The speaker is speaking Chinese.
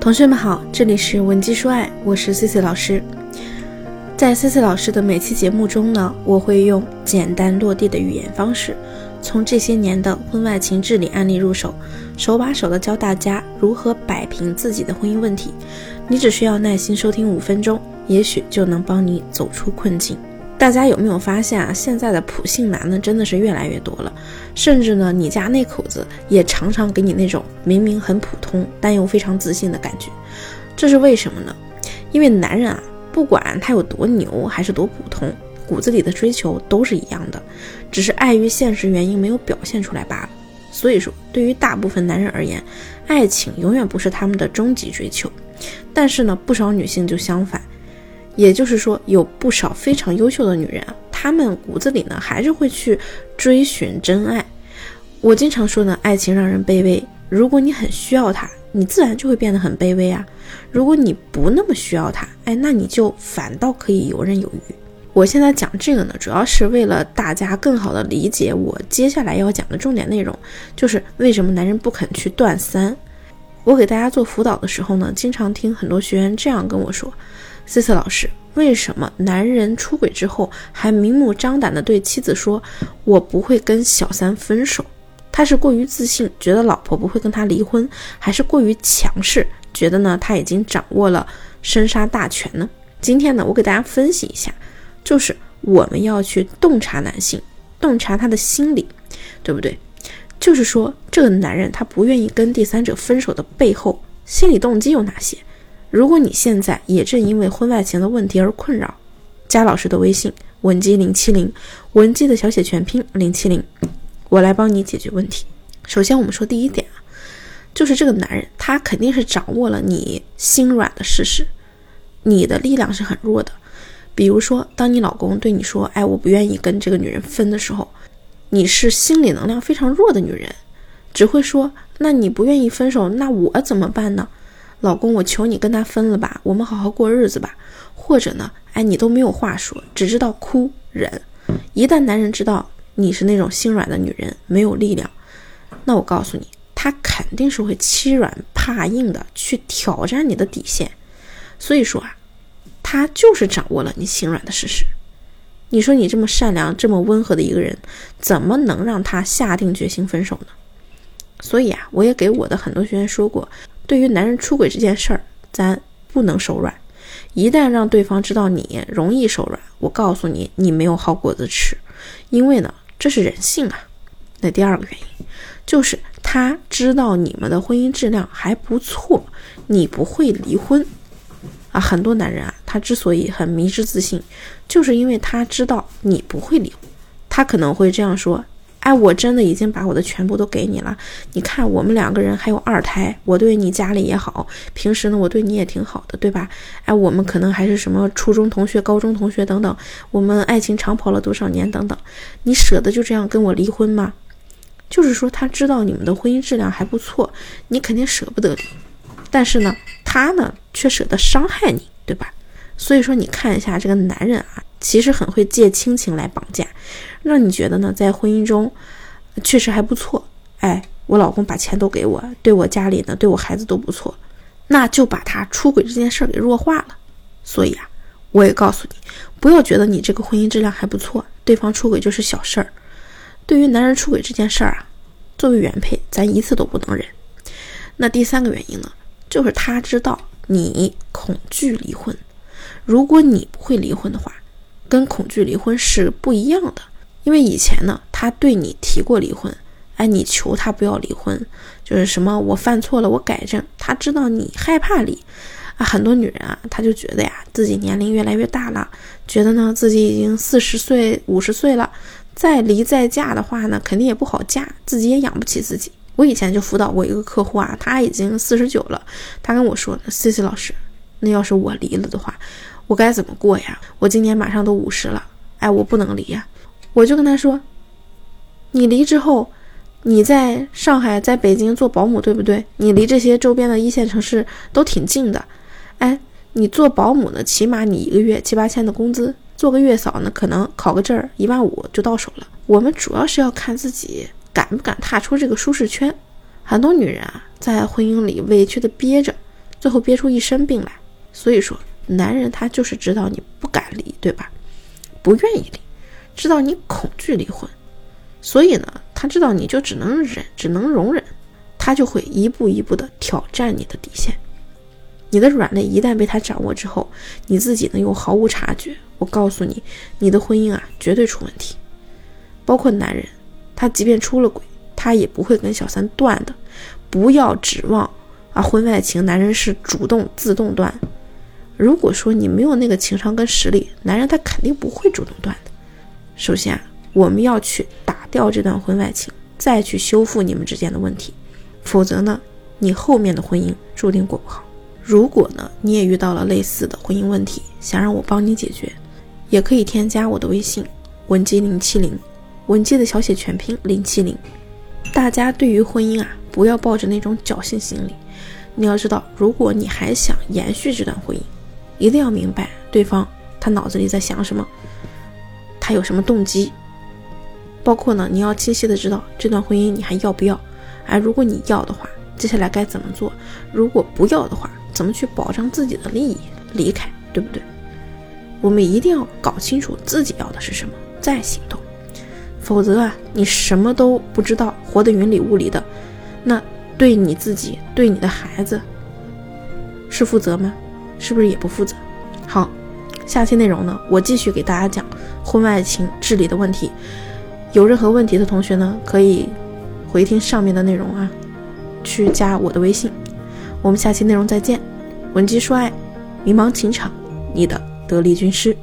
同学们好，这里是文姬说爱，我是 C C 老师。在 C C 老师的每期节目中呢，我会用简单落地的语言方式，从这些年的婚外情治理案例入手，手把手的教大家如何摆平自己的婚姻问题。你只需要耐心收听五分钟，也许就能帮你走出困境。大家有没有发现啊？现在的普信男呢，真的是越来越多了，甚至呢，你家那口子也常常给你那种明明很普通，但又非常自信的感觉。这是为什么呢？因为男人啊，不管他有多牛还是多普通，骨子里的追求都是一样的，只是碍于现实原因没有表现出来罢了。所以说，对于大部分男人而言，爱情永远不是他们的终极追求。但是呢，不少女性就相反。也就是说，有不少非常优秀的女人，她们骨子里呢还是会去追寻真爱。我经常说呢，爱情让人卑微。如果你很需要他，你自然就会变得很卑微啊。如果你不那么需要他，哎，那你就反倒可以游刃有余。我现在讲这个呢，主要是为了大家更好的理解我接下来要讲的重点内容，就是为什么男人不肯去断三。我给大家做辅导的时候呢，经常听很多学员这样跟我说。思思老师，为什么男人出轨之后还明目张胆地对妻子说“我不会跟小三分手”？他是过于自信，觉得老婆不会跟他离婚，还是过于强势，觉得呢他已经掌握了生杀大权呢？今天呢，我给大家分析一下，就是我们要去洞察男性，洞察他的心理，对不对？就是说，这个男人他不愿意跟第三者分手的背后心理动机有哪些？如果你现在也正因为婚外情的问题而困扰，加老师的微信文姬零七零，文姬的小写全拼零七零，我来帮你解决问题。首先，我们说第一点啊，就是这个男人他肯定是掌握了你心软的事实，你的力量是很弱的。比如说，当你老公对你说“哎，我不愿意跟这个女人分”的时候，你是心理能量非常弱的女人，只会说“那你不愿意分手，那我怎么办呢？”老公，我求你跟他分了吧，我们好好过日子吧。或者呢，哎，你都没有话说，只知道哭忍。一旦男人知道你是那种心软的女人，没有力量，那我告诉你，他肯定是会欺软怕硬的去挑战你的底线。所以说啊，他就是掌握了你心软的事实。你说你这么善良、这么温和的一个人，怎么能让他下定决心分手呢？所以啊，我也给我的很多学员说过。对于男人出轨这件事儿，咱不能手软。一旦让对方知道你容易手软，我告诉你，你没有好果子吃。因为呢，这是人性啊。那第二个原因，就是他知道你们的婚姻质量还不错，你不会离婚啊。很多男人啊，他之所以很迷之自信，就是因为他知道你不会离婚。他可能会这样说。哎，我真的已经把我的全部都给你了。你看，我们两个人还有二胎，我对你家里也好，平时呢，我对你也挺好的，对吧？哎，我们可能还是什么初中同学、高中同学等等，我们爱情长跑了多少年等等，你舍得就这样跟我离婚吗？就是说，他知道你们的婚姻质量还不错，你肯定舍不得离，但是呢，他呢却舍得伤害你，对吧？所以说，你看一下这个男人啊。其实很会借亲情来绑架，让你觉得呢，在婚姻中确实还不错。哎，我老公把钱都给我，对我家里呢，对我孩子都不错，那就把他出轨这件事儿给弱化了。所以啊，我也告诉你，不要觉得你这个婚姻质量还不错，对方出轨就是小事儿。对于男人出轨这件事儿啊，作为原配，咱一次都不能忍。那第三个原因呢，就是他知道你恐惧离婚，如果你不会离婚的话。跟恐惧离婚是不一样的，因为以前呢，他对你提过离婚，哎，你求他不要离婚，就是什么我犯错了，我改正。他知道你害怕离，啊，很多女人啊，她就觉得呀，自己年龄越来越大了，觉得呢自己已经四十岁、五十岁了，再离再嫁的话呢，肯定也不好嫁，自己也养不起自己。我以前就辅导过一个客户啊，他已经四十九了，他跟我说呢，C C 老师，那要是我离了的话。我该怎么过呀？我今年马上都五十了，哎，我不能离呀！我就跟他说：“你离之后，你在上海、在北京做保姆，对不对？你离这些周边的一线城市都挺近的，哎，你做保姆呢，起码你一个月七八千的工资，做个月嫂呢，可能考个证儿一万五就到手了。我们主要是要看自己敢不敢踏出这个舒适圈。很多女人啊，在婚姻里委屈的憋着，最后憋出一身病来。所以说，男人他就是知道你不敢离，对吧？不愿意离，知道你恐惧离婚，所以呢，他知道你就只能忍，只能容忍，他就会一步一步的挑战你的底线。你的软肋一旦被他掌握之后，你自己呢又毫无察觉。我告诉你，你的婚姻啊绝对出问题。包括男人，他即便出了轨，他也不会跟小三断的。不要指望啊婚外情，男人是主动自动断。如果说你没有那个情商跟实力，男人他肯定不会主动断的。首先啊，我们要去打掉这段婚外情，再去修复你们之间的问题，否则呢，你后面的婚姻注定过不好。如果呢，你也遇到了类似的婚姻问题，想让我帮你解决，也可以添加我的微信文姬零七零，文姬的小写全拼零七零。大家对于婚姻啊，不要抱着那种侥幸心理。你要知道，如果你还想延续这段婚姻，一定要明白对方他脑子里在想什么，他有什么动机。包括呢，你要清晰的知道这段婚姻你还要不要。而如果你要的话，接下来该怎么做？如果不要的话，怎么去保障自己的利益？离开，对不对？我们一定要搞清楚自己要的是什么，再行动。否则啊，你什么都不知道，活得云里雾里的，那对你自己、对你的孩子是负责吗？是不是也不负责？好，下期内容呢，我继续给大家讲婚外情治理的问题。有任何问题的同学呢，可以回听上面的内容啊，去加我的微信。我们下期内容再见，文姬说爱，迷茫情场，你的得力军师。